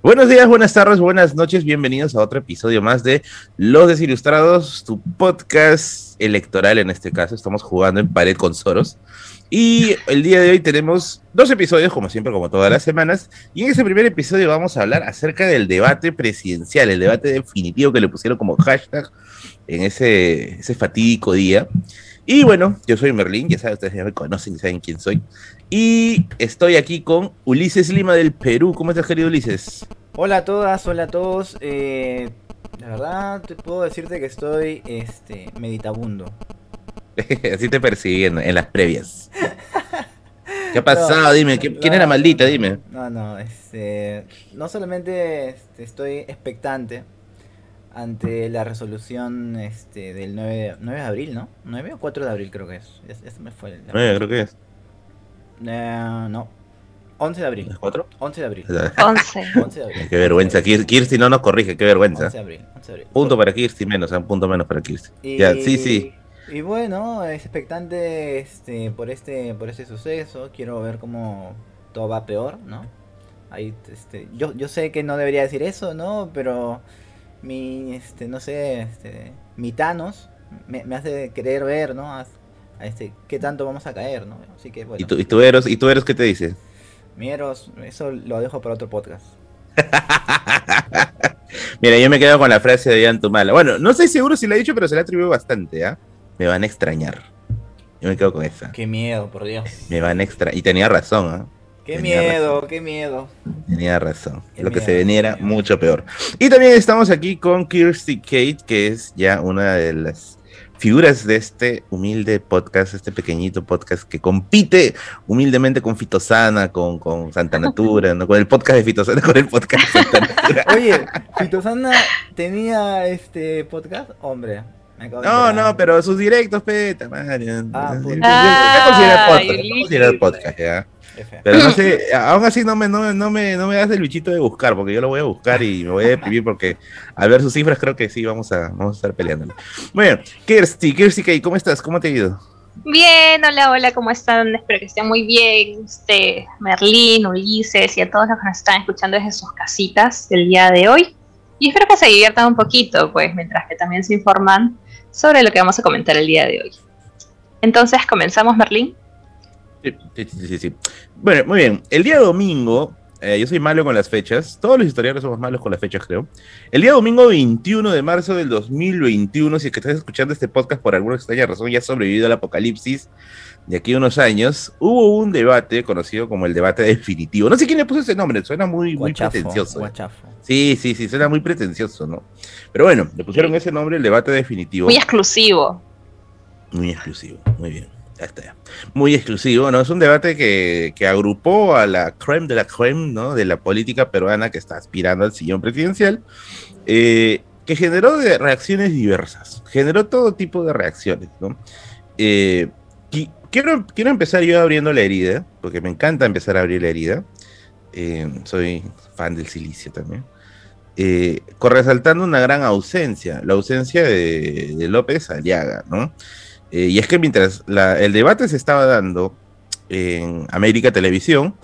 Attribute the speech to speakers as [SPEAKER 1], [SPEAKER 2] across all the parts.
[SPEAKER 1] Buenos días, buenas tardes, buenas noches, bienvenidos a otro episodio más de Los Desilustrados, tu podcast electoral en este caso. Estamos jugando en pared con Soros. Y el día de hoy tenemos dos episodios, como siempre, como todas las semanas. Y en ese primer episodio vamos a hablar acerca del debate presidencial, el debate definitivo que le pusieron como hashtag en ese, ese fatídico día. Y bueno, yo soy Merlín, ya saben, ustedes ya me conocen y saben quién soy. Y estoy aquí con Ulises Lima del Perú. ¿Cómo estás, querido Ulises?
[SPEAKER 2] Hola a todas, hola a todos. Eh, la verdad, te puedo decirte que estoy este, meditabundo.
[SPEAKER 1] Así te persiguen en las previas. ¿Qué ha pasado? dime, ¿quién era maldita? Dime.
[SPEAKER 2] No, no, este, no solamente este, estoy expectante ante la resolución este, del 9, 9 de abril, ¿no? 9 o 4 de abril creo que es. Ya, se me fue. El,
[SPEAKER 1] 9 creo que es.
[SPEAKER 2] Eh, no. 11 de abril.
[SPEAKER 1] ¿4?
[SPEAKER 2] 11 de abril.
[SPEAKER 3] 11.
[SPEAKER 2] 11 de abril.
[SPEAKER 1] Qué vergüenza. Kirsti no nos corrige, qué vergüenza.
[SPEAKER 2] 11 de abril. 11 de abril.
[SPEAKER 1] Punto para Kirsti menos, un punto menos para Kirsti.
[SPEAKER 2] Y,
[SPEAKER 1] Ya, sí, sí.
[SPEAKER 2] Y bueno, es expectante este, por este por este suceso. Quiero ver cómo todo va peor, ¿no? Ahí, este, yo, yo sé que no debería decir eso, ¿no? Pero mi, este, no sé, este, mi Thanos me, me hace querer ver, ¿no? A, a este, qué tanto vamos a caer, ¿no? Así que bueno.
[SPEAKER 1] ¿Y tú, y tú Eros, ¿y tú Eros qué te dice?
[SPEAKER 2] Mi Eros, eso lo dejo para otro podcast.
[SPEAKER 1] Mira, yo me quedo con la frase de Ian Tumala. Bueno, no estoy seguro si la he dicho, pero se la atribuyo bastante, ¿ah? Me van a extrañar. Yo me quedo con esa.
[SPEAKER 2] Qué miedo, por Dios.
[SPEAKER 1] Me van a extrañar. Y tenía razón, ¿ah?
[SPEAKER 2] Qué
[SPEAKER 1] Tenía
[SPEAKER 2] miedo,
[SPEAKER 1] razón.
[SPEAKER 2] qué miedo.
[SPEAKER 1] Tenía razón.
[SPEAKER 2] Qué
[SPEAKER 1] Lo que se venía era
[SPEAKER 2] miedo.
[SPEAKER 1] mucho peor. Y también estamos aquí con Kirsty Kate, que es ya una de las figuras de este humilde podcast, este pequeñito podcast que compite humildemente con Fitosana, con, con Santa Natura, ¿no? con el podcast de Fitosana, con el podcast de Santa Natura.
[SPEAKER 2] Oye, Fitosana tenía este podcast, hombre.
[SPEAKER 1] No, no, pero sus directos, peta, Mario.
[SPEAKER 2] Ah,
[SPEAKER 1] ¿Qué
[SPEAKER 2] puta.
[SPEAKER 1] considera
[SPEAKER 3] Ay,
[SPEAKER 1] podcast? ¿Qué
[SPEAKER 3] Ulises.
[SPEAKER 1] considera podcast, ya? Pero no sé, aún así no me, no, me- no, me, no me das el bichito de buscar, porque yo lo voy a buscar y me voy a deprimir porque al ver sus cifras creo que sí vamos a, vamos a estar peleando. Bueno, Kirsty, Kirsty, Kay, ¿cómo estás? ¿Cómo te ha ido?
[SPEAKER 3] Bien, hola, hola, ¿cómo están? Espero que estén muy bien. Usted, Merlín, Ulises y a todos los que nos están escuchando desde sus casitas el día de hoy. Y espero que se diviertan un poquito, pues, mientras que también se informan sobre lo que vamos a comentar el día de hoy. Entonces, comenzamos, Merlín.
[SPEAKER 1] Sí, sí, sí. Bueno, muy bien. El día domingo, eh, yo soy malo con las fechas, todos los historiadores somos malos con las fechas, creo. El día domingo 21 de marzo del 2021, si es que estás escuchando este podcast por alguna extraña razón, ya ha sobrevivido al apocalipsis de aquí a unos años, hubo un debate conocido como el debate definitivo. No sé quién le puso ese nombre, suena muy, muy pretencioso. ¿eh?
[SPEAKER 2] guachafo.
[SPEAKER 1] Sí, sí, sí, suena muy pretencioso, ¿no? Pero bueno, le pusieron ese nombre, el debate definitivo.
[SPEAKER 3] Muy exclusivo.
[SPEAKER 1] Muy exclusivo, muy bien. Ya está. ya. Muy exclusivo, ¿no? Es un debate que, que agrupó a la creme de la creme, ¿no? De la política peruana que está aspirando al sillón presidencial, eh, que generó de reacciones diversas, generó todo tipo de reacciones, ¿no? Eh, quiero, quiero empezar yo abriendo la herida, porque me encanta empezar a abrir la herida. Eh, soy fan del silicio también. Eh, resaltando una gran ausencia, la ausencia de, de López Aliaga, ¿no? Eh, y es que mientras la- el debate se estaba dando en América Televisión,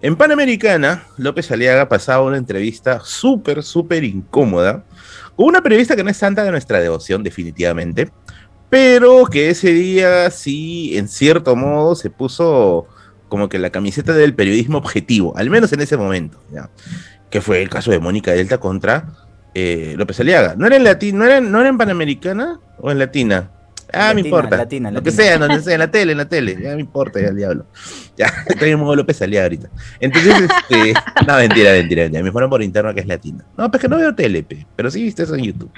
[SPEAKER 1] en Panamericana, López Aliaga pasaba una entrevista súper, súper incómoda con una periodista que no es santa de nuestra devoción, definitivamente, pero que ese día sí, en cierto modo, se puso como que la camiseta del periodismo objetivo, al menos en ese momento, ¿ya? que fue el caso de Mónica Delta contra eh, López Aliaga. ¿No era en latín, no era, no era en Panamericana o en Latina? Ah, me
[SPEAKER 2] Latina,
[SPEAKER 1] importa.
[SPEAKER 2] latina,
[SPEAKER 1] Lo que sea, donde sea, en la tele, en la tele. Ya me importa, ya el diablo. Ya, estoy en modo López Aliaga ahorita. Entonces, este. No, mentira, mentira, mentira. Me fueron por interno que es latina. No, pues que no veo tele, pe, pero sí viste eso en YouTube.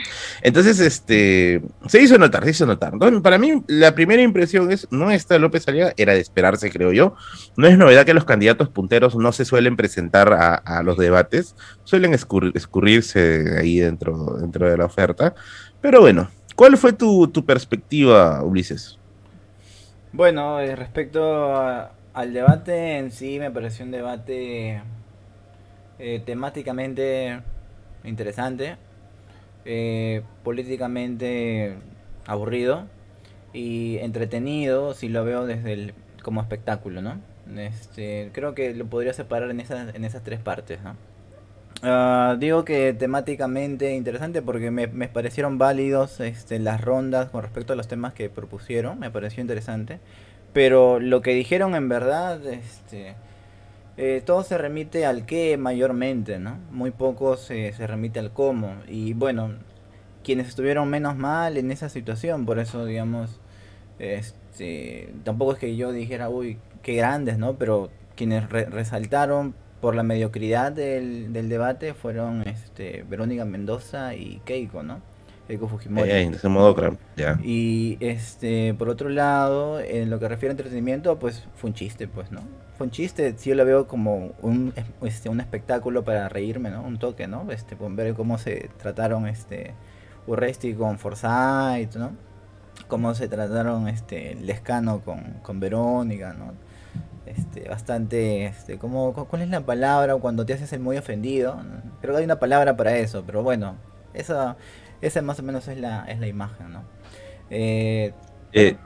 [SPEAKER 1] Entonces, este. Se hizo notar, se hizo notar. Entonces, para mí, la primera impresión es: no está López Aliaga, era de esperarse, creo yo. No es novedad que los candidatos punteros no se suelen presentar a, a los debates, suelen escurri- escurrirse ahí dentro, dentro de la oferta. Pero bueno, ¿cuál fue tu, tu perspectiva, Ulises?
[SPEAKER 2] Bueno, eh, respecto a- al debate en sí, me pareció un debate eh, temáticamente interesante, eh, políticamente aburrido y entretenido si lo veo desde el, como espectáculo, ¿no? Este, creo que lo podría separar en esas, en esas tres partes, ¿no? Ah, digo que temáticamente interesante porque me, me parecieron válidos este, las rondas con respecto a los temas que propusieron, me pareció interesante. Pero lo que dijeron en verdad, este, eh, todo se remite al qué mayormente, ¿no? Muy poco se, se remite al cómo. Y bueno, quienes estuvieron menos mal en esa situación, por eso digamos, este, tampoco es que yo dijera, uy, qué grandes, ¿no? Pero quienes resaltaron por la mediocridad del, del debate fueron este, Verónica Mendoza y Keiko, ¿no? Keiko Fujimori.
[SPEAKER 1] Eh, de modo, ya.
[SPEAKER 2] Y este, por otro lado, en lo que refiere a entretenimiento, pues fue un chiste, pues, ¿no? Fue un chiste, sí yo lo veo como un, este, un espectáculo para reírme, ¿no? Un toque, ¿no? Este, ver cómo se trataron este Urresti con Forsyth, ¿no? Cómo se trataron este Lescano con, con Verónica, ¿no? Este, bastante, este, como, ¿cuál es la palabra cuando te haces el muy ofendido? Creo que hay una palabra para eso, pero bueno, esa, esa más o menos es la, es la imagen, ¿no?
[SPEAKER 1] Eh, eh,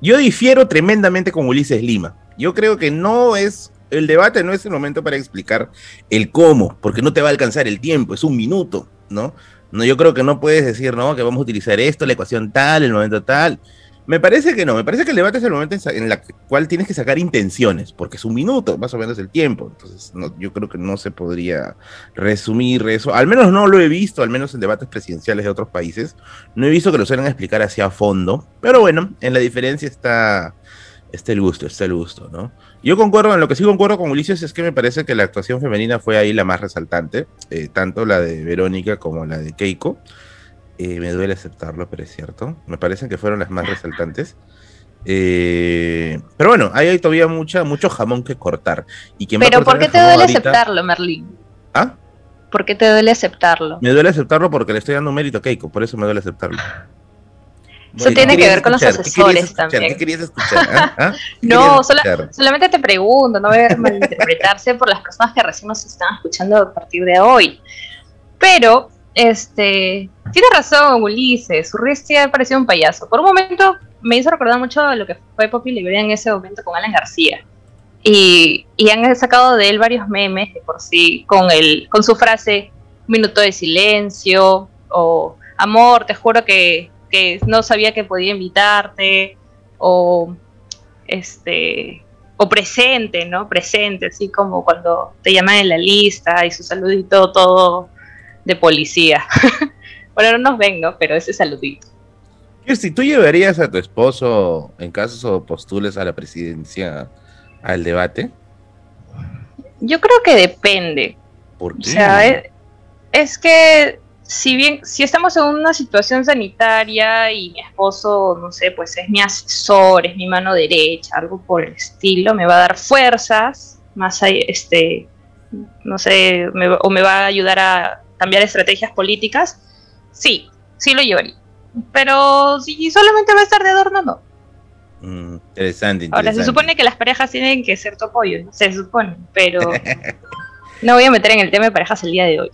[SPEAKER 1] yo difiero tremendamente con Ulises Lima. Yo creo que no es, el debate no es el momento para explicar el cómo, porque no te va a alcanzar el tiempo, es un minuto, ¿no? No, yo creo que no puedes decir, no, que vamos a utilizar esto, la ecuación tal, el momento tal. Me parece que no, me parece que el debate es el momento en, el cual tienes que sacar intenciones, porque es un minuto, más o menos el tiempo. Entonces, yo creo que no se podría resumir eso. Al menos no lo he visto, al menos en debates presidenciales de otros países. No he visto que lo suelen explicar hacia fondo. Pero bueno, en la diferencia está, está el gusto, está el gusto, ¿no? Yo concuerdo, en lo que sí concuerdo con Ulises es que me parece que la actuación femenina fue ahí la más resaltante, eh, tanto la de Verónica como la de Keiko. Eh, me duele aceptarlo, pero es cierto. Me parecen que fueron las más resaltantes. Eh, pero bueno, hay todavía mucha, mucho jamón que cortar. Y
[SPEAKER 3] pero ¿por qué te duele aceptarlo, Merlín?
[SPEAKER 1] ¿Ah?
[SPEAKER 3] ¿Por qué te duele aceptarlo?
[SPEAKER 1] Me duele aceptarlo porque le estoy dando mérito a Keiko, por eso me duele aceptarlo.
[SPEAKER 3] Eso tiene que ver con los asesores también.
[SPEAKER 1] ¿Qué querías escuchar? ¿Ah? ¿Ah?
[SPEAKER 3] no, solamente te pregunto, no voy a malinterpretarse por las personas que recién nos están escuchando a partir de hoy. Pero este, tiene razón, Ulises. Urresti ha parecido un payaso. Por un momento me hizo recordar mucho lo que fue Poppy Liberia en ese momento con Alan García. Y, han sacado de él varios memes de por sí, con, el, con su frase, minuto de silencio, o amor, te juro que, que no sabía que podía invitarte, o este o presente, ¿no? Presente, así como cuando te llaman en la lista y su saludito todo de policía. bueno, no nos ven, ¿no? Pero ese saludito.
[SPEAKER 1] Si tú llevarías a tu esposo en caso de postules a la presidencia al debate?
[SPEAKER 3] Yo creo que depende.
[SPEAKER 1] ¿Por qué?
[SPEAKER 3] O sea, es, que si bien, si estamos en una situación sanitaria y mi esposo, no sé, pues es mi asesor, es mi mano derecha, algo por el estilo, me va a dar fuerzas, más este, no sé, o me va a ayudar a cambiar estrategias políticas, sí, sí lo llevaría. Pero si solamente va a estar de adorno, no.
[SPEAKER 1] Mm, interesante,
[SPEAKER 3] Ahora, se supone que las parejas tienen que ser tu apoyo, se supone, pero no voy a meter en el tema de parejas el día de hoy.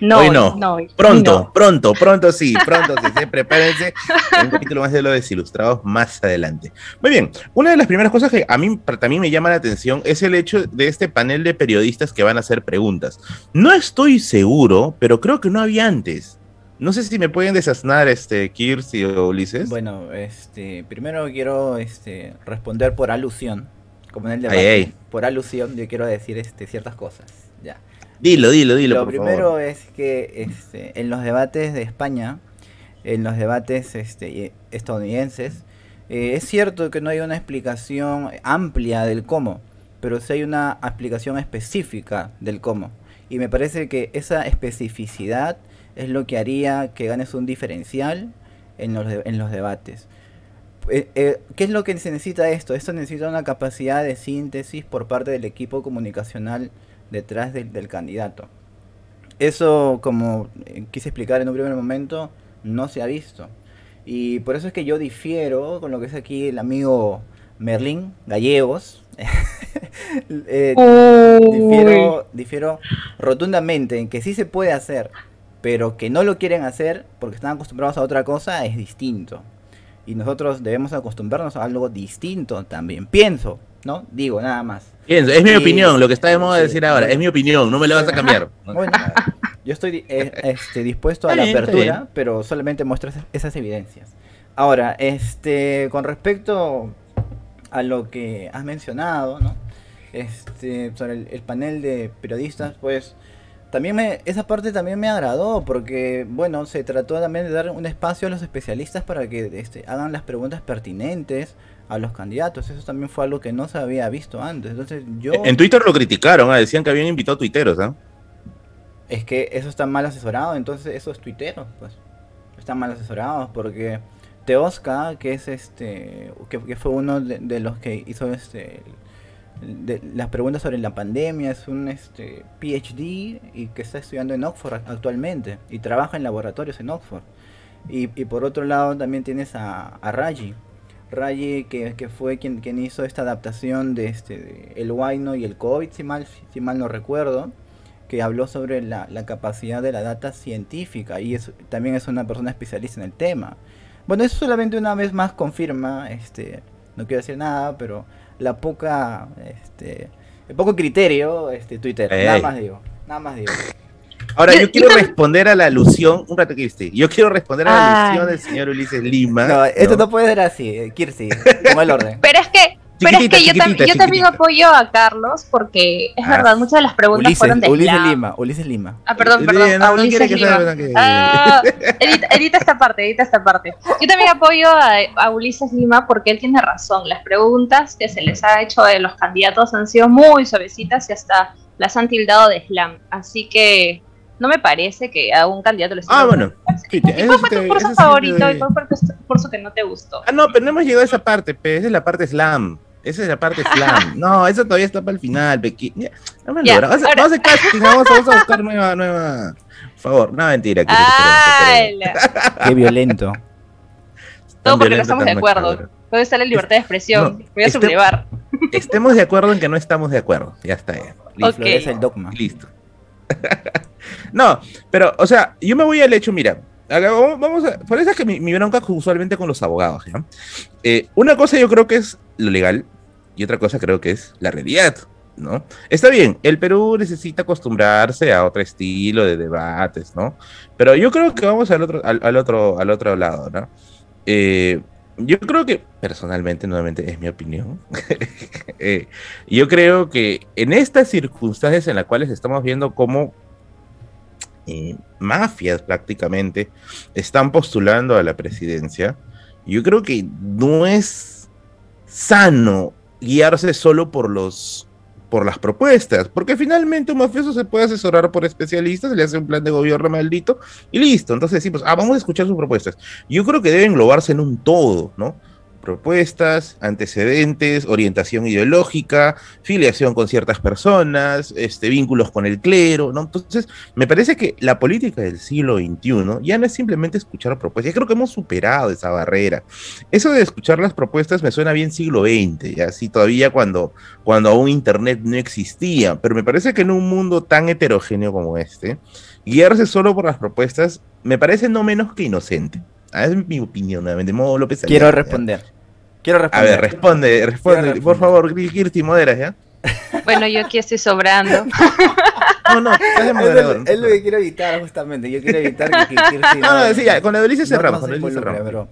[SPEAKER 1] No, hoy no. pronto, pronto, pronto sí, pronto sí, prepárense. Un capítulo más de lo desilustrados más adelante. Muy bien, una de las primeras cosas que a mí también me llama la atención es el hecho de este panel de periodistas que van a hacer preguntas. No estoy seguro, pero creo que no había antes. No sé si me pueden desasnar, este, Kirsi o Ulises.
[SPEAKER 2] Bueno, este, primero quiero este, responder por alusión. Como en el debate, por alusión, yo quiero decir este, ciertas cosas. Ya.
[SPEAKER 1] Dilo, dilo, dilo.
[SPEAKER 2] Lo primero es que este, en los debates de España, en los debates este, estadounidenses, eh, es cierto que no hay una explicación amplia del cómo, pero sí hay una explicación específica del cómo. Y me parece que esa especificidad es lo que haría que ganes un diferencial en los, en los debates. Eh, eh, ¿Qué es lo que se necesita esto? Esto necesita una capacidad de síntesis por parte del equipo comunicacional detrás del, candidato. Eso, como eh, quise explicar en un primer momento, no se ha visto. Y por eso es que yo difiero con lo que es aquí el amigo Merlín Gallegos. Eh, difiero, difiero rotundamente en que sí se puede hacer, pero que no lo quieren hacer porque están acostumbrados a otra cosa es distinto. Y nosotros debemos acostumbrarnos a algo distinto también. Pienso, ¿no? Digo, nada más.
[SPEAKER 1] Pienso, es mi opinión, lo que está de moda decir ahora, es mi opinión, no me lo vas a cambiar.
[SPEAKER 2] Bueno, yo estoy eh, este, dispuesto a la apertura, pero solamente muestro esas evidencias. Ahora, este, con respecto a lo que has mencionado, ¿no? Este, sobre el, panel de periodistas, pues también me, esa parte también me agradó porque, bueno, se trató también de dar un espacio a los especialistas para que este, hagan las preguntas pertinentes a los candidatos. Eso también fue algo que no se había visto antes. Entonces yo...
[SPEAKER 1] En Twitter lo criticaron, ¿ah? decían que habían invitado tuiteros, ¿ah?
[SPEAKER 2] Es que eso está mal asesorado, entonces eso es tuitero, pues. Están mal asesorados porque Teosca, que es este, que, fue uno de, los que hizo este, las preguntas sobre la pandemia, es un este, PhD y que está estudiando en Oxford actualmente y trabaja en laboratorios en Oxford. Y, por otro lado también tienes a, a Raji, Raji que, fue quien, quien hizo esta adaptación de este el Wino y el COVID, si mal, si mal no recuerdo, que habló sobre la, la capacidad de la data científica y es, también es una persona especialista en el tema. Bueno, eso solamente una vez más confirma, este, no quiero decir nada, pero la poca, este, el poco criterio, este, Twitter. Nada más digo, nada más digo.
[SPEAKER 1] Ahora, yo, quiero responder a la alusión, un rato, Kirsti. Yo quiero responder a la alusión del señor Ulises Lima.
[SPEAKER 2] No, esto no, puede ser así, Kirsti, como el orden.
[SPEAKER 3] Pero es que pero es que yo, yo también apoyo a Carlos porque es ah, verdad, muchas de las preguntas fueron de
[SPEAKER 2] Ulises Lima, Ulises Lima.
[SPEAKER 3] Ah, perdón, perdón. a Ulises Lima. Ah, edita, esta parte, edita esta parte. Yo también apoyo a, Ulises Lima porque él tiene razón. Las preguntas que se les ha hecho de los candidatos han sido muy suavecitas y hasta las han tildado de slam. Así que no me parece que a un candidato le esté
[SPEAKER 1] Ah, bueno.
[SPEAKER 3] ¿Y cuál fue tu curso favorito y cuál fue tu curso que no te gustó?
[SPEAKER 1] Ah, no, pero no hemos llegado a esa parte, pero esa es la parte slam. Esa es la parte slam. No, eso todavía está para el final, Becky. No me yeah, vamos, a, vamos, a casting, vamos, a buscar nueva, nueva. Por favor, no mentira.
[SPEAKER 2] Qué violento.
[SPEAKER 3] Todo porque no estamos de acuerdo. Puede estar la libertad de expresión. Voy a este, sublevar.
[SPEAKER 1] Estemos de acuerdo en que no estamos de acuerdo. Ya está.
[SPEAKER 2] Listo. Okay. Es el dogma.
[SPEAKER 1] Listo. No, pero, o sea, yo me voy al hecho, mira, Vamos a, por eso es que mi, mi bronca usualmente con los abogados. ¿ya? Eh, una cosa yo creo que es lo legal y otra cosa creo que es la realidad. ¿no? Está bien, el Perú necesita acostumbrarse a otro estilo de debates, ¿no? Pero yo creo que vamos al otro, al, otro, al otro lado, ¿no? Eh, yo creo que, personalmente, nuevamente es mi opinión, eh, yo creo que en estas circunstancias en las cuales estamos viendo cómo eh, mafias prácticamente están postulando a la presidencia, yo creo que no es sano guiarse solo por los por las propuestas, porque finalmente un mafioso se puede asesorar por especialistas, le hace un plan de gobierno maldito y listo. Entonces decimos, ah, vamos a escuchar sus propuestas. Yo creo que debe englobarse en un todo, ¿no? Propuestas, antecedentes, orientación ideológica, filiación con ciertas personas, este, vínculos con el clero, ¿no? Entonces, me parece que la política del siglo XXI ya no es simplemente escuchar propuestas, ya creo que hemos superado esa barrera. Eso de escuchar las propuestas me suena bien siglo XX, ya así todavía cuando, cuando aún Internet no existía, pero me parece que en un mundo tan heterogéneo como este, guiarse solo por las propuestas me parece no menos que inocente. Ah, es mi opinión, nuevamente. Modo López
[SPEAKER 2] Quiero responder. Quiero responder.
[SPEAKER 1] A ver, responde, responde. Por favor, Kirti, moderas, ¿ya?
[SPEAKER 3] Bueno, yo aquí estoy sobrando.
[SPEAKER 1] No, no, estás de moderador.
[SPEAKER 2] Es, lo que quiero evitar, justamente. Yo quiero evitar que, Kirti.
[SPEAKER 1] No, no, sí, ya, con la delicia cerramos. con
[SPEAKER 2] Pero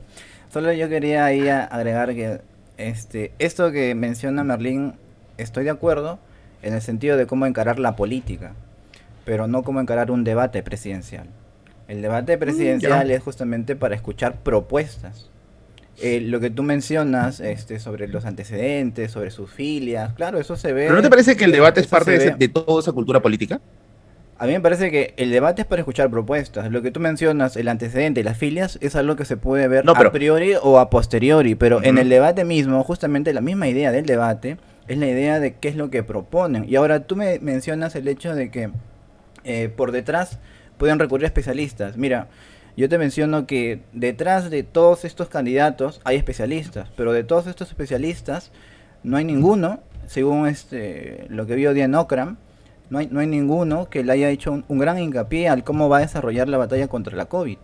[SPEAKER 2] solo yo quería ahí agregar que este, esto que menciona Merlín, estoy de acuerdo en el sentido de cómo encarar la política, pero no cómo encarar un debate presidencial. El debate mm, presidencial es justamente para escuchar propuestas eh, lo que tú mencionas este, sobre los antecedentes, sobre sus filias, claro, eso se ve.
[SPEAKER 1] ¿Pero no te parece que el debate es parte de, toda esa cultura política?
[SPEAKER 2] A mí me parece que el debate es para escuchar propuestas. Lo que tú mencionas, el antecedente y las filias, es algo que se puede ver a priori o a posteriori, pero en el debate mismo, justamente la misma idea del debate es la idea de qué es lo que proponen. Y ahora tú me mencionas el hecho de que eh, por detrás pueden recurrir a especialistas. Mira, yo te menciono que detrás de todos estos candidatos hay especialistas, pero de todos estos especialistas no hay ninguno, según este lo que vio Diane Okram, no hay, no hay ninguno que le haya hecho un, gran hincapié al cómo va a desarrollar la batalla contra la COVID.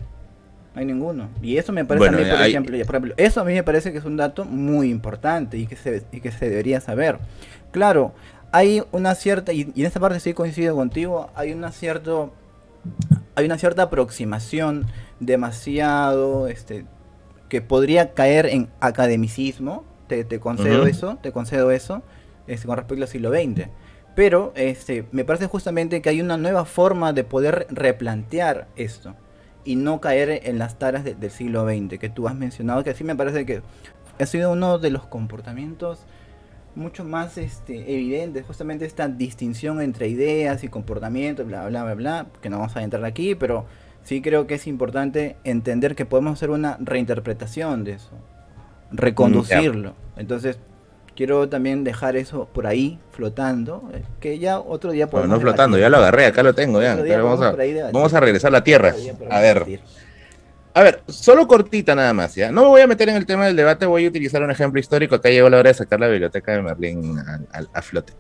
[SPEAKER 2] No hay ninguno. Y eso me parece a mí, por, ejemplo, por ejemplo, eso a mí me parece que es un dato muy importante y que se, y que se debería saber. Claro, hay una cierta, y, en esta parte sí coincido contigo, hay una cierto, hay una cierta aproximación demasiado, este, que podría caer en academicismo, te, concedo eso, te concedo eso, este, con respecto al siglo XX. Pero este, me parece justamente que hay una nueva forma de poder replantear esto y no caer en las taras del siglo XX que tú has mencionado, que así me parece que ha sido uno de los comportamientos mucho más este, evidente justamente esta distinción entre ideas y comportamientos, bla, bla, bla, bla, que no vamos a entrar aquí, pero sí creo que es importante entender que podemos hacer una reinterpretación de eso, reconducirlo. Entonces, quiero también dejar eso por ahí flotando, eh, que ya otro día
[SPEAKER 1] podemos... no flotando, ya lo agarré, acá lo tengo, ya. Vamos a, vamos a regresar a la Tierra. A ver. A ver, solo cortita nada más, ¿ya? No me voy a meter en el tema del debate, voy a utilizar un ejemplo histórico. Acá llegó la hora de sacar la biblioteca de Merlín a, flote.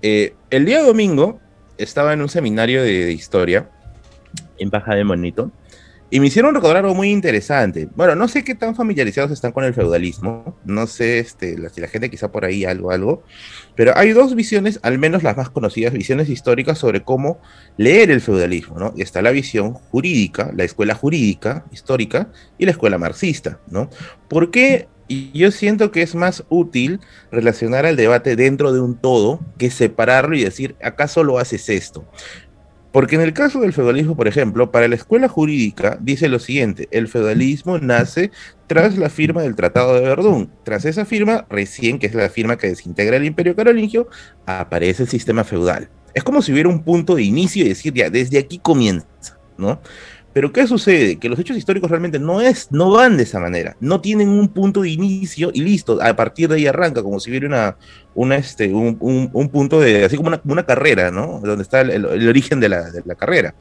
[SPEAKER 1] Eh, el día domingo estaba en un seminario de, historia en Baja de Monito y me hicieron recordar algo muy interesante. Bueno, no sé qué tan familiarizados están con el feudalismo, no sé este, si la gente quizá por ahí algo, algo, pero hay dos visiones, al menos las más conocidas, visiones históricas sobre cómo leer el feudalismo, ¿no? Y está la visión jurídica, la escuela jurídica histórica y la escuela marxista, ¿no? ¿Por qué yo siento que es más útil relacionar el debate dentro de un todo que separarlo y decir, ¿acaso lo haces esto? Porque en el caso del feudalismo, por ejemplo, para la escuela jurídica dice lo siguiente, el feudalismo nace tras la firma del Tratado de Verdún. Tras esa firma, recién, que es la firma que desintegra el imperio carolingio, aparece el sistema feudal. Es como si hubiera un punto de inicio y decir, ya, desde aquí comienza, ¿no? Pero ¿qué sucede? Que los hechos históricos realmente no, es, no van de esa manera. No tienen un punto de inicio y listo. A partir de ahí arranca, como si hubiera una, una este, un, un, punto de, así como una, una carrera, ¿no? Donde está el, origen de la, de la carrera.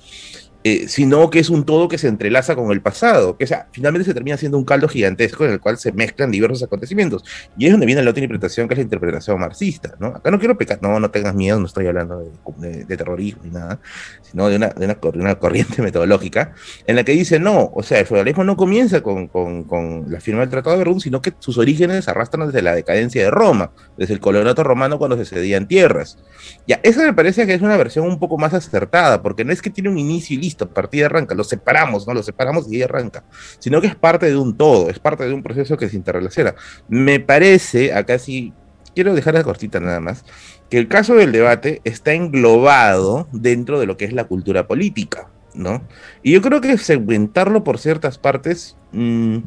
[SPEAKER 1] Eh, sino que es un todo que se entrelaza con el pasado, que sea, finalmente se termina siendo un caldo gigantesco en el cual se mezclan diversos acontecimientos. Y es donde viene la otra interpretación, que es la interpretación marxista, ¿no? Acá no quiero pecar, no, no tengas miedo, no estoy hablando de, terrorismo ni nada, sino de una, de una, una, corriente metodológica en la que dice, no, o sea, el feudalismo no comienza con, con, con la firma del Tratado de Verdún, sino que sus orígenes arrastran desde la decadencia de Roma, desde el coloniato romano cuando se cedían tierras. Ya, esa me parece que es una versión un poco más acertada, porque no es que tiene un inicio y listo, partida arranca, lo separamos, ¿no? Lo separamos y ahí arranca, sino que es parte de un todo, es parte de un proceso que se interrelaciona. Me parece, acá sí, quiero dejar la cortita nada más, que el caso del debate está englobado dentro de lo que es la cultura política, ¿no? Y yo creo que segmentarlo por ciertas partes, mm,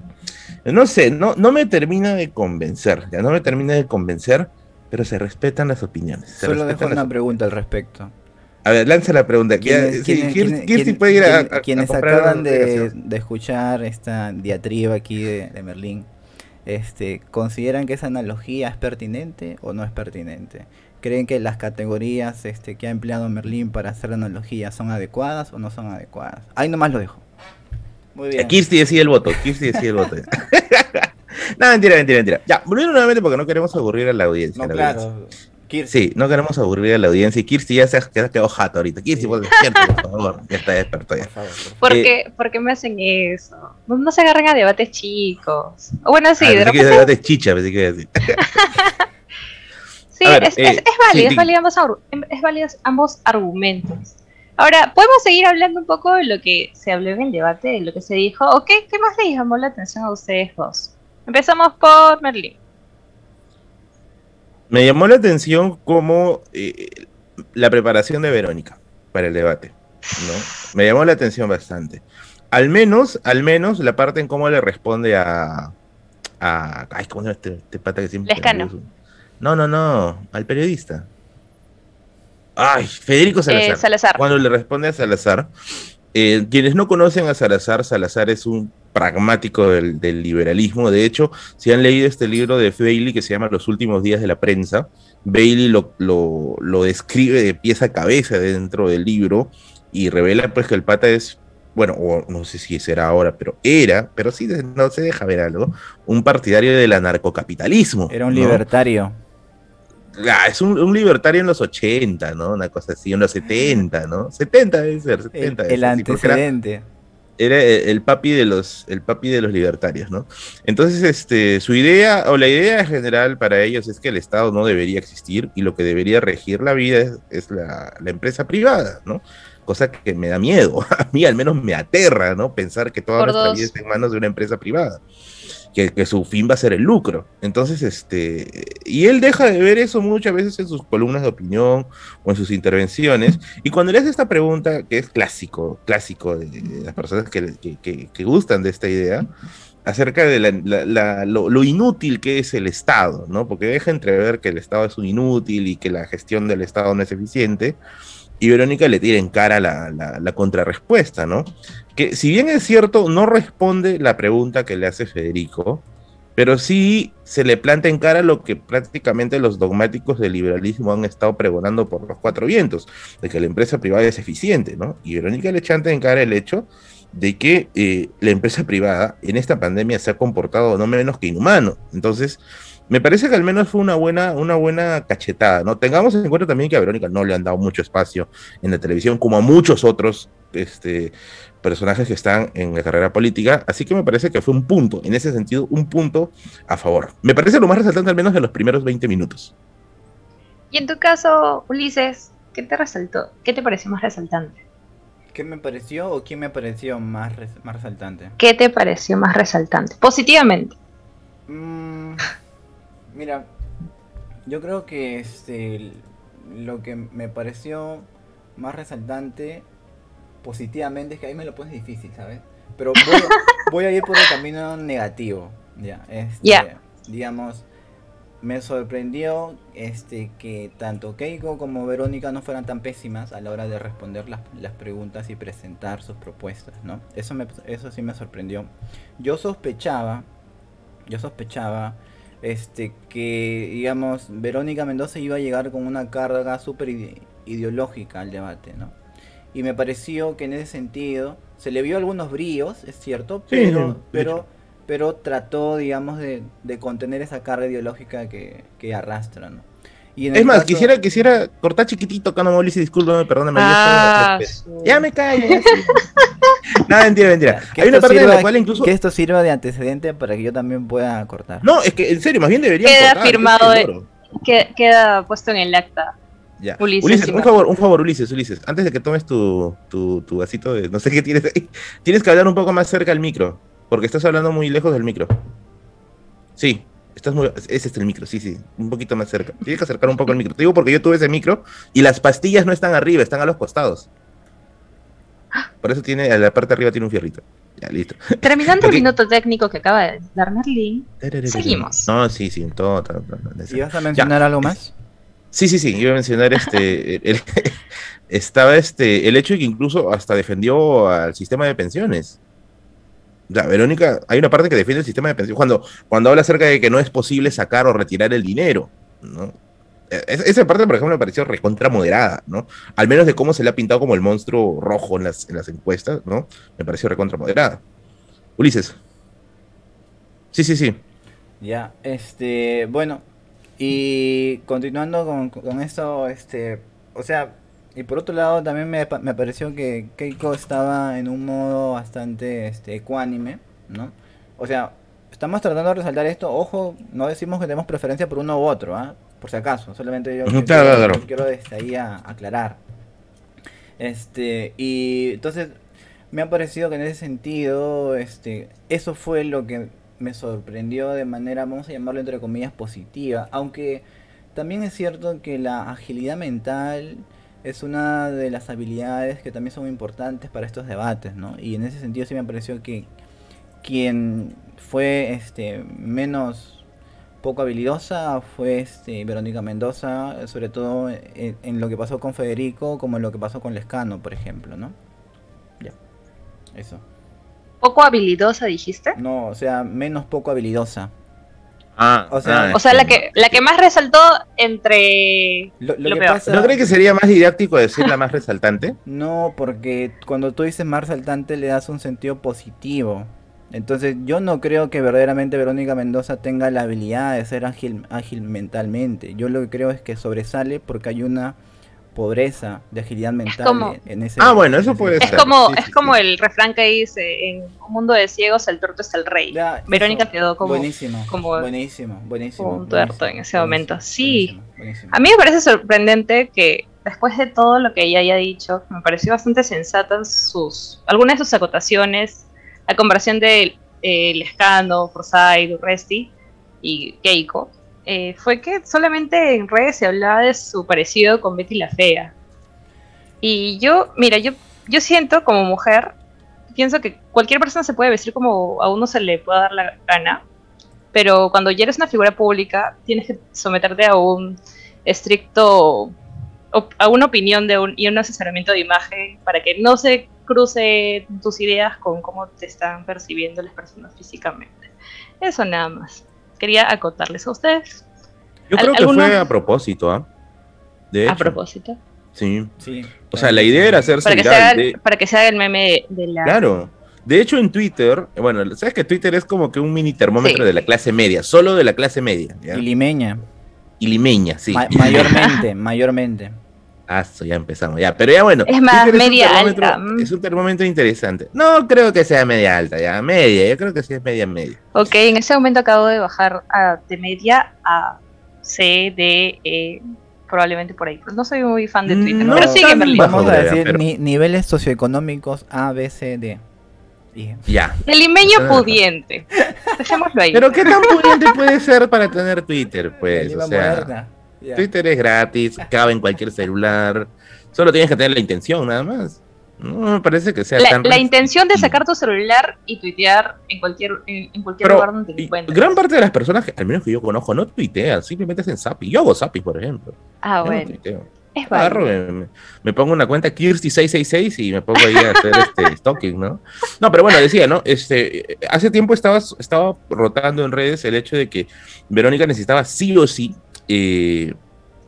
[SPEAKER 1] no sé, no, no me termina de convencer, ya no me termina de convencer, pero se respetan las opiniones.
[SPEAKER 2] Solo dejo una pregunta al respecto.
[SPEAKER 1] A ver, lanza la pregunta.
[SPEAKER 2] ¿Quiénes, puede ir a, quienes acaban de, escuchar esta diatriba aquí de, Merlín, este, ¿consideran que esa analogía es pertinente o no es pertinente? ¿Creen que las categorías este, que ha empleado Merlín para hacer la analogía son adecuadas o no son adecuadas? Ahí nomás lo dejo.
[SPEAKER 1] Muy bien. Kirsti decide el voto. Kirsti decide el voto. no, mentira, mentira, mentira. Ya, volviendo nuevamente porque no queremos aburrir a la audiencia.
[SPEAKER 2] No, claro.
[SPEAKER 1] Sí, no queremos aburrir a la audiencia. Y Kirsti ya se ha quedado jato ahorita. Kirsti, por favor. Ya está despertado ya.
[SPEAKER 3] Por, eh, ¿Por, qué, me hacen eso? No, se agarran a debates chicos. Bueno, sí,
[SPEAKER 1] ah, de repente... debates chicha, pensé que iba a decir.
[SPEAKER 3] sí, es, es, eh, válido, es, válido ambos, es válido ambos argumentos. Ahora, ¿podemos seguir hablando un poco de lo que se habló en el debate, de lo que se dijo? ¿O qué, qué más le llamó la atención a ustedes dos? Empezamos por Merlin.
[SPEAKER 1] Me llamó la atención como eh, la preparación de Verónica para el debate, ¿no? Me llamó la atención bastante. Al menos, al menos la parte en cómo le responde a, a ay, ¿cómo se llama este, este pata que siempre
[SPEAKER 3] Lescano.
[SPEAKER 1] No, no, no, al periodista. Ay, Federico Salazar. Eh, Salazar. Cuando le responde a Salazar, eh, quienes no conocen a Salazar, Salazar es un pragmático del, liberalismo. De hecho, si han leído este libro de Bailey que se llama Los últimos días de la prensa, Bailey lo, lo, describe de pieza a cabeza dentro del libro y revela pues que el pata es, bueno, no sé si será ahora, pero era, pero sí no se deja ver algo, un partidario del anarcocapitalismo.
[SPEAKER 2] Era un libertario.
[SPEAKER 1] Ah, es un, libertario en los 80, ¿no? Una cosa así, en los 70, ¿no? 70 debe ser, 70.
[SPEAKER 2] el, antecedente.
[SPEAKER 1] era el papi de los, el papi de los libertarios, ¿no? Entonces, este, su idea, o la idea general para ellos es que el Estado no debería existir y lo que debería regir la vida es, la, la, empresa privada, ¿no? Cosa que me da miedo, a mí al menos me aterra, ¿no? Pensar que toda nuestra vida está en manos de una empresa privada que, su fin va a ser el lucro. Entonces, este, y él deja de ver eso muchas veces en sus columnas de opinión o en sus intervenciones. Y cuando le hace esta pregunta, que es clásico, clásico de, las personas que, que, gustan de esta idea, acerca de lo, inútil que es el Estado, ¿no? Porque deja entrever que el Estado es un inútil y que la gestión del Estado no es eficiente. Y Verónica le tira en cara la, la, contrarrespuesta, ¿no? Que si bien es cierto, no responde la pregunta que le hace Federico, pero sí se le planta en cara lo que prácticamente los dogmáticos del liberalismo han estado pregonando por los cuatro vientos, de que la empresa privada es eficiente, ¿no? Y Verónica le chanta en cara el hecho de que eh, la empresa privada en esta pandemia se ha comportado no menos que inhumano. Entonces, me parece que al menos fue una buena, una buena cachetada, ¿no? Tengamos en cuenta también que a Verónica no le han dado mucho espacio en la televisión, como a muchos otros este, personajes que están en la carrera política, así que me parece que fue un punto, en ese sentido, un punto a favor. Me parece lo más resaltante al menos de los primeros 20 minutos.
[SPEAKER 3] Y en tu caso, Ulises, ¿qué te resaltó? ¿Qué te pareció más resaltante?
[SPEAKER 2] ¿Qué me pareció o quién me pareció más, más resaltante?
[SPEAKER 3] ¿Qué te pareció más resaltante? Positivamente.
[SPEAKER 2] Mmm... Mira, yo creo que este lo que me pareció más resaltante positivamente es que ahí me lo pones difícil, ¿sabes? Pero voy, a ir por el camino negativo, ya. Este, Digamos, me sorprendió este que tanto Keiko como Verónica no fueran tan pésimas a la hora de responder las, las preguntas y presentar sus propuestas, ¿no? Eso, me, eso sí me sorprendió. Yo sospechaba, yo sospechaba este, que, digamos, Verónica Mendoza iba a llegar con una carga súper ideológica al debate, ¿no? Y me pareció que en ese sentido se le vio algunos bríos, es cierto, pero, pero, pero trató, digamos, de, contener esa carga ideológica que, que arrastra, ¿no?
[SPEAKER 1] es más, quisiera, quisiera cortar chiquitito, Cano y discúlpame, perdóname. Ah, ya me callo. no, mentira, mentira.
[SPEAKER 2] Hay una parte sirva, la cual incluso. Que esto sirva de antecedente para que yo también pueda cortar.
[SPEAKER 1] No, es que en serio, más bien debería
[SPEAKER 3] Queda firmado, queda puesto en el acta.
[SPEAKER 1] Ya. Ulises, un favor, un favor, Ulises, Ulises. Antes de que tomes tu, tu, tu vasito de. No sé qué tienes ahí. Tienes que hablar un poco más cerca al micro. Porque estás hablando muy lejos del micro. Sí, Estás muy... Ese es el micro, sí, sí. Un poquito más cerca. Tienes que acercar un poco el micro. Te digo porque yo tuve ese micro y las pastillas no están arriba, están a los costados. Por eso tiene, a la parte de arriba tiene un fierrito. Ya, listo.
[SPEAKER 3] Terminando el minuto técnico que acaba de dar Merlin, seguimos.
[SPEAKER 1] No, sí, sí, todo. todo,
[SPEAKER 2] ¿Y vas a mencionar algo más?
[SPEAKER 1] Sí, sí, sí, iba a mencionar este. estaba este. El hecho de que incluso hasta defendió al sistema de pensiones. Verónica, hay una parte que defiende el sistema de pensión cuando, cuando habla acerca de que no es posible sacar o retirar el dinero, ¿no? E, esa parte, por ejemplo, me pareció recontra moderada, ¿no? Al menos de cómo se le ha pintado como el monstruo rojo en las, en las encuestas, ¿no? Me pareció recontra moderada. Ulises. Sí, sí, sí.
[SPEAKER 2] Ya, este, bueno, y continuando con, con esto, este, o sea, y por otro lado, también me, me, pareció que Keiko estaba en un modo bastante este, ecuánime, ¿no? O sea, estamos tratando de resaltar esto. Ojo, no decimos que tenemos preferencia por uno u otro, ¿ah? Por si acaso, solamente yo quiero, desde ahí a, aclarar. Este, y entonces me ha parecido que en ese sentido, este, eso fue lo que me sorprendió de manera, vamos a llamarlo entre comillas, positiva. Aunque también es cierto que la agilidad mental es una de las habilidades que también son importantes para estos debates, ¿no? Y en ese sentido sí me pareció que quien fue este menos poco habilidosa fue este Verónica Mendoza, sobre todo en, lo que pasó con Federico, como en lo que pasó con Lescano, por ejemplo, ¿no? Ya. Eso.
[SPEAKER 3] ¿Poco habilidosa dijiste?
[SPEAKER 2] No, o sea, menos poco habilidosa.
[SPEAKER 1] Ah, o sea,
[SPEAKER 3] ah, o sea la, que, la que más resaltó entre
[SPEAKER 1] lo, ¿No crees que sería más didáctico decir la más resaltante?
[SPEAKER 2] No, porque cuando tú dices más resaltante le das un sentido positivo. Entonces yo no creo que verdaderamente Verónica Mendoza tenga la habilidad de ser ágil, ágil mentalmente. Yo lo que creo es que sobresale porque hay una pobreza, de agilidad mental
[SPEAKER 3] como-
[SPEAKER 2] en ese
[SPEAKER 1] Ah, bueno, eso puede
[SPEAKER 3] Es
[SPEAKER 1] ser.
[SPEAKER 3] como,
[SPEAKER 1] Sí,
[SPEAKER 3] es
[SPEAKER 1] sí,
[SPEAKER 3] como
[SPEAKER 1] sí.
[SPEAKER 3] el refrán que dice, en un mundo de ciegos el tuerto es el rey.
[SPEAKER 2] Ya,
[SPEAKER 3] Verónica
[SPEAKER 2] eso,
[SPEAKER 3] quedó como,
[SPEAKER 2] buenísimo,
[SPEAKER 3] como-
[SPEAKER 2] buenísimo, buenísimo,
[SPEAKER 3] como un tuerto
[SPEAKER 2] buenísimo,
[SPEAKER 3] en ese momento.
[SPEAKER 2] buenísimo,
[SPEAKER 3] Sí.
[SPEAKER 2] buenísimo, buenísimo.
[SPEAKER 3] A mí me parece sorprendente que después de todo lo que ella haya dicho, me pareció bastante sensatas sus, algunas de sus acotaciones, a comparación de eh, Lescano, Forsyth, Urresti y Keiko, eh, fue que solamente en redes se hablaba de su parecido con Betty la Fea. Y yo, mira, yo, yo siento como mujer, pienso que cualquier persona se puede vestir como a uno se le pueda dar la gana, pero cuando ya eres una figura pública, tienes que someterte a un estricto a una opinión de un, y un asesoramiento de imagen para que no se cruce tus ideas con cómo te están percibiendo las personas físicamente. Eso nada más. Quería acotarles a ustedes.
[SPEAKER 1] Yo
[SPEAKER 3] ¿Al-
[SPEAKER 1] creo que fue a propósito, ¿ah? De
[SPEAKER 3] A propósito.
[SPEAKER 1] Sí.
[SPEAKER 2] Sí,
[SPEAKER 1] O sea, la idea era hacerse
[SPEAKER 3] Para que, se
[SPEAKER 1] viral.
[SPEAKER 3] haga,
[SPEAKER 1] de-
[SPEAKER 3] para que se haga el meme de, de la...
[SPEAKER 1] Claro. De hecho, en Twitter, bueno, sabes que Twitter es como que un mini termómetro
[SPEAKER 3] Sí.
[SPEAKER 1] de la clase media, solo de la clase media, ¿ya?
[SPEAKER 2] y limeña,
[SPEAKER 1] Y limeña, sí.
[SPEAKER 2] ma- mayormente, mayormente.
[SPEAKER 1] Ah, ya empezamos, ya. Pero ya bueno.
[SPEAKER 3] Es más, media alta, mm.
[SPEAKER 1] Es un termómetro interesante. No creo que sea media alta, ya. Media, yo creo que sí es media media.
[SPEAKER 3] Ok, en ese momento acabo de bajar a, de media a C, D, E, probablemente por ahí. No soy muy fan de Twitter.
[SPEAKER 1] No
[SPEAKER 3] pero en Berlín.
[SPEAKER 1] bajo.
[SPEAKER 2] Vamos a decir
[SPEAKER 1] pero-
[SPEAKER 2] ni- niveles socioeconómicos A, B, C, D.
[SPEAKER 1] Ya.
[SPEAKER 3] El limeño
[SPEAKER 1] Ah.
[SPEAKER 3] pudiente. Dejémoslo ahí.
[SPEAKER 1] Pero ¿qué tan pudiente puede ser para tener Twitter? Pues, o sea,
[SPEAKER 2] moderna.
[SPEAKER 1] Twitter es gratis, cabe en cualquier celular. Solo tienes que tener la intención, nada más. No me parece que sea
[SPEAKER 3] la,
[SPEAKER 1] tan
[SPEAKER 3] la intención de
[SPEAKER 1] restrictivo.
[SPEAKER 3] sacar tu celular y tuitear en cualquier, en, en cualquier
[SPEAKER 1] Pero
[SPEAKER 3] lugar donde te encuentres.
[SPEAKER 1] gran parte de las personas, que, al menos que yo conozco, no tuitean, simplemente hacen zapping. Yo hago zapping, por ejemplo.
[SPEAKER 3] Ah,
[SPEAKER 1] Yo
[SPEAKER 3] bueno. Es
[SPEAKER 1] Agarro, me- me pongo una cuenta Kirsty666 y me pongo ahí a hacer este stalking, ¿no? No, pero bueno, decía, ¿no? Este, hace tiempo estaba, estaba rotando en redes el hecho de que Verónica necesitaba sí o sí eh,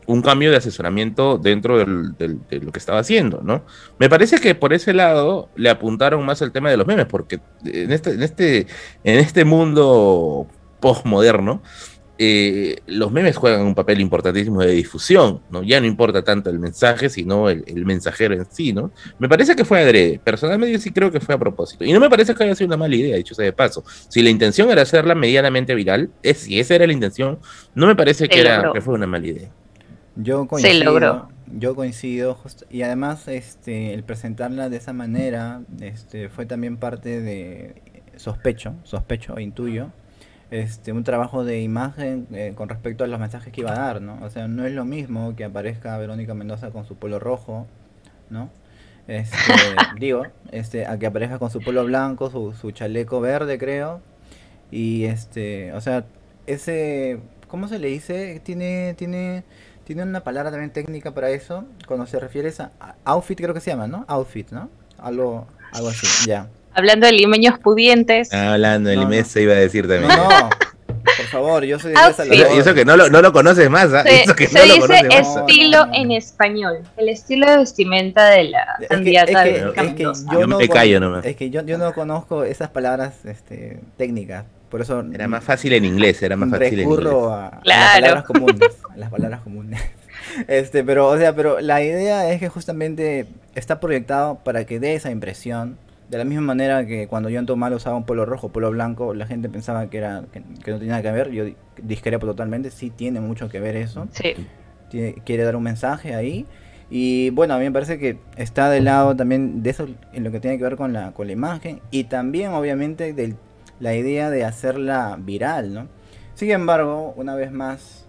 [SPEAKER 1] un cambio de asesoramiento dentro de lo que estaba haciendo, ¿no? Me parece que por ese lado le apuntaron más el tema de los memes, porque en este, en este, en este mundo postmoderno, eh, los memes juegan un papel importantísimo de difusión, ¿no? Ya no importa tanto el mensaje, sino el, el mensajero en sí, ¿no? Me parece que fue adrede. Personalmente yo sí creo que fue a propósito. Y no me parece que haya sido una mala idea, dicho sea de paso. Si la intención era hacerla medianamente viral, es, si esa era la intención, no me parece que,
[SPEAKER 3] Se
[SPEAKER 1] era, que fue una mala idea.
[SPEAKER 2] Yo coincido,
[SPEAKER 3] logró.
[SPEAKER 2] yo coincido, justo- y además este, el presentarla de esa manera este, fue también parte de sospecho, sospecho, intuyo, este, un trabajo de imagen eh, con respecto a los mensajes que iba a dar, ¿no? O sea, no es lo mismo que aparezca Verónica Mendoza con su polo rojo, ¿no? Este, digo, este, a que aparezca con su polo blanco, su, su chaleco verde, creo, y este, o sea, ese, ¿cómo se le dice? Tiene, tiene, tiene una palabra también técnica para eso, cuando se refiere a outfit, creo que se llama, ¿no? Outfit, ¿no? Algo, algo así, ya.
[SPEAKER 3] Hablando de limeños pudientes.
[SPEAKER 1] Hablando del
[SPEAKER 2] No, no.
[SPEAKER 1] IMES se iba a decir
[SPEAKER 2] No,
[SPEAKER 1] también.
[SPEAKER 2] no, por favor, yo soy de
[SPEAKER 3] Outfit.
[SPEAKER 2] esa
[SPEAKER 1] Y, eso que no lo, no lo conoces más, ¿ah?
[SPEAKER 3] Se,
[SPEAKER 1] Eso que
[SPEAKER 3] se
[SPEAKER 1] no lo
[SPEAKER 3] dice
[SPEAKER 1] conoces.
[SPEAKER 2] No,
[SPEAKER 3] estilo
[SPEAKER 2] no, no.
[SPEAKER 3] en español. El estilo de vestimenta de la
[SPEAKER 2] Es que, es
[SPEAKER 3] candidata
[SPEAKER 2] que-
[SPEAKER 3] de
[SPEAKER 2] es que
[SPEAKER 3] Mendoza.
[SPEAKER 2] yo
[SPEAKER 1] Yo
[SPEAKER 2] no
[SPEAKER 1] me callo nomás.
[SPEAKER 2] Es que yo, yo no conozco esas palabras este, técnicas, por eso
[SPEAKER 1] Era más fácil en inglés, era más fácil en inglés.
[SPEAKER 2] recurro a, a las
[SPEAKER 3] Claro.
[SPEAKER 2] palabras comunes, a las palabras comunes. Este, pero o sea, pero la idea es que justamente está proyectado para que dé esa impresión. De la misma manera que cuando John Tomás usaba un polo rojo, polo blanco, la gente pensaba que era que, que no tenía nada que ver. Yo di- discrepo totalmente, sí tiene mucho que ver eso.
[SPEAKER 3] Sí.
[SPEAKER 2] Tiene- quiere dar un mensaje ahí. Y bueno, a mí me parece que está del lado también de eso en lo que tiene que ver con la, con la imagen y también obviamente de la idea de hacerla viral, ¿no? Sin embargo, una vez más,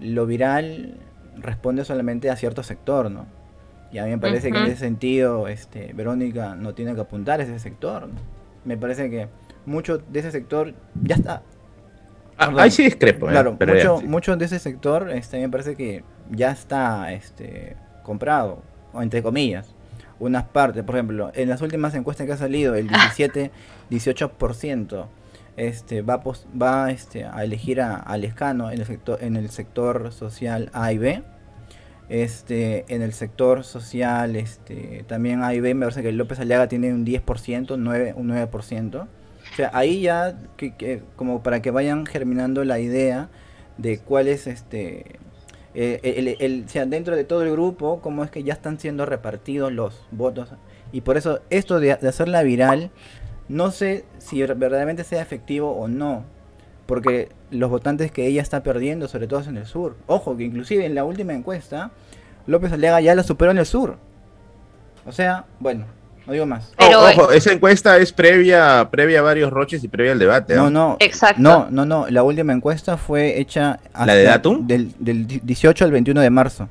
[SPEAKER 2] lo viral responde solamente a cierto sector, ¿no? Y a mí me parece que en ese sentido, este, Verónica no tiene que apuntar a ese sector. Me parece que mucho de ese sector ya está,
[SPEAKER 1] Ah, ahí sí discrepo, ¿eh?
[SPEAKER 2] Claro,
[SPEAKER 1] Pero ya,
[SPEAKER 2] mucho,
[SPEAKER 1] sí.
[SPEAKER 2] mucho de ese sector este, me parece que ya está este, comprado, o entre comillas. Unas partes, por ejemplo, en las últimas encuestas que ha salido, el 17, 18% este, va, va este, a elegir a, a Lescano en el, sector, en el sector social A y B. Este, en el sector social este, también A y B, me parece que López Aliaga tiene un 10%, 9, un 9%. O sea, ahí ya, que, que- como para que vayan germinando la idea de cuál es este eh, el, sea, dentro de todo el grupo, cómo es que ya están siendo repartidos los votos. Y por eso esto de, de hacerla viral, no sé si verdaderamente sea efectivo o no. Porque los votantes que ella está perdiendo, sobre todo en el sur. Ojo, que inclusive en la última encuesta, López Aliaga ya la superó en el sur. O sea, bueno, no digo más.
[SPEAKER 1] Pero, ojo, esa encuesta es previa, previa a varios roches y previa al debate.
[SPEAKER 2] No, no,
[SPEAKER 3] exacto.
[SPEAKER 2] No, no, no. La última encuesta fue hecha
[SPEAKER 1] ¿La de datum?
[SPEAKER 2] Del, del 18 al 21 de marzo.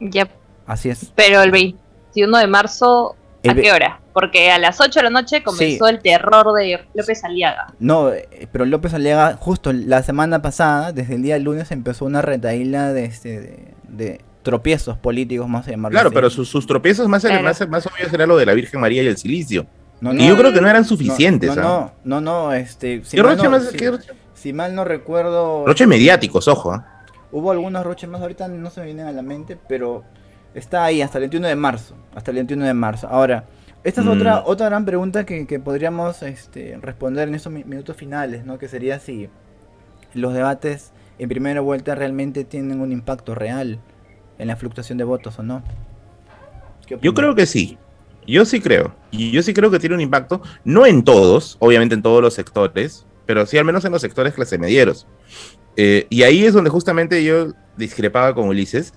[SPEAKER 3] Ya.
[SPEAKER 2] Así es.
[SPEAKER 3] Pero el 21 de marzo, ¿a qué hora? Porque a las 8 de la noche comenzó el terror de López Aliaga.
[SPEAKER 2] No, eh, pero López Aliaga, justo la semana pasada, desde el día lunes, empezó una retaíla de, este, de tropiezos políticos, más a llamarlo
[SPEAKER 1] Claro, pero sus, tropiezos más, más, más obvios era lo de la Virgen María y el silicio. y yo creo que no eran suficientes.
[SPEAKER 2] No, ¿ah? no, no, este.
[SPEAKER 1] Si mal no, más,
[SPEAKER 2] si, mal no recuerdo.
[SPEAKER 1] Roches mediáticos, ojo. ¿ah?
[SPEAKER 2] Hubo algunos roches más, ahorita no se me vienen a la mente, pero está ahí hasta el 21 de marzo. Hasta el 21 de marzo. Ahora, esta es otra, mm. otra gran pregunta que, que podríamos este, responder en estos minutos finales, ¿no? Que sería si los debates en primera vuelta realmente tienen un impacto real en la fluctuación de votos o no.
[SPEAKER 1] Yo creo que sí. Yo sí creo. Y yo sí creo que tiene un impacto, no en todos, obviamente en todos los sectores, pero sí al menos en los sectores clase medieros. Eh, y ahí es donde justamente yo discrepaba con Ulises.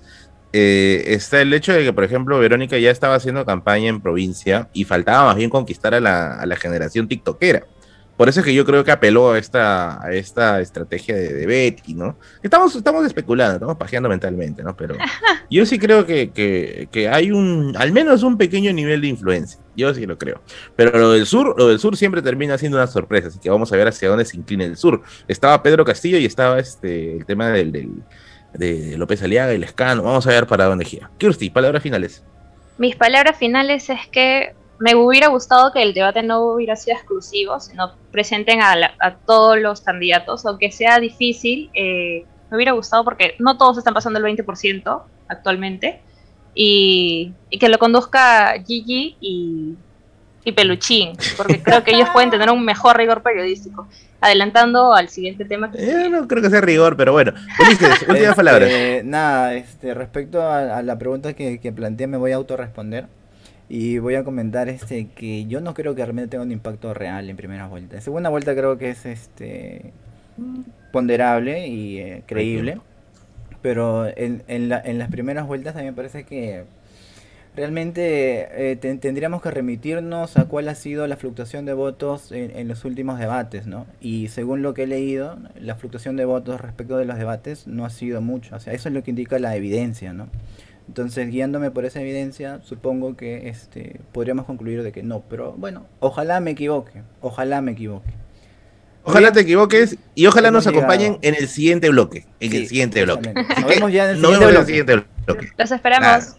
[SPEAKER 1] Eh, está el hecho de que, por ejemplo, Verónica ya estaba haciendo campaña en provincia y faltaba más bien conquistar a la, a la generación tiktokera. Por eso es que yo creo que apeló a esta, a esta estrategia de, Betty, ¿no? Estamos, estamos especulando, estamos pajeando mentalmente, ¿no? Pero yo sí creo que, que, hay un, al menos un pequeño nivel de influencia. Yo sí lo creo. Pero lo del sur, lo del sur siempre termina siendo una sorpresa, así que vamos a ver hacia dónde se inclina el sur. Estaba Pedro Castillo y estaba este, el tema del, del de López Aliaga y Lescano. Vamos a ver para dónde gira. Kirsty, palabras finales.
[SPEAKER 3] Mis palabras finales es que me hubiera gustado que el debate no hubiera sido exclusivo, sino presenten a, todos los candidatos, aunque sea difícil, eh, me hubiera gustado porque no todos están pasando el 20% actualmente, y, que lo conduzca Gigi y, Peluchín, porque creo que ellos pueden tener un mejor rigor periodístico. Adelantando al siguiente tema.
[SPEAKER 1] Que eh, no creo que sea rigor, pero bueno. Ulises, palabras.
[SPEAKER 2] Este, nada, este, respecto a, la pregunta que, que planteé, me voy a autorresponder. Y voy a comentar este que yo no creo que realmente tenga un impacto real en primera vuelta. En segunda vuelta creo que es este ponderable y eh, creíble. Pero en, en, la, en, las primeras vueltas a mí me parece que realmente eh, tendríamos que remitirnos a cuál ha sido la fluctuación de votos en, en, los últimos debates, ¿no? Y según lo que he leído, la fluctuación de votos respecto de los debates no ha sido mucho. O sea, eso es lo que indica la evidencia, ¿no? Entonces, guiándome por esa evidencia, supongo que este, podríamos concluir de que no. Pero bueno, ojalá me equivoque. Ojalá me equivoque.
[SPEAKER 1] Ojalá te equivoques y ojalá nos acompañen en el siguiente bloque. En el siguiente bloque.
[SPEAKER 2] Nos vemos ya en el, siguiente, bloque.
[SPEAKER 3] Los esperamos.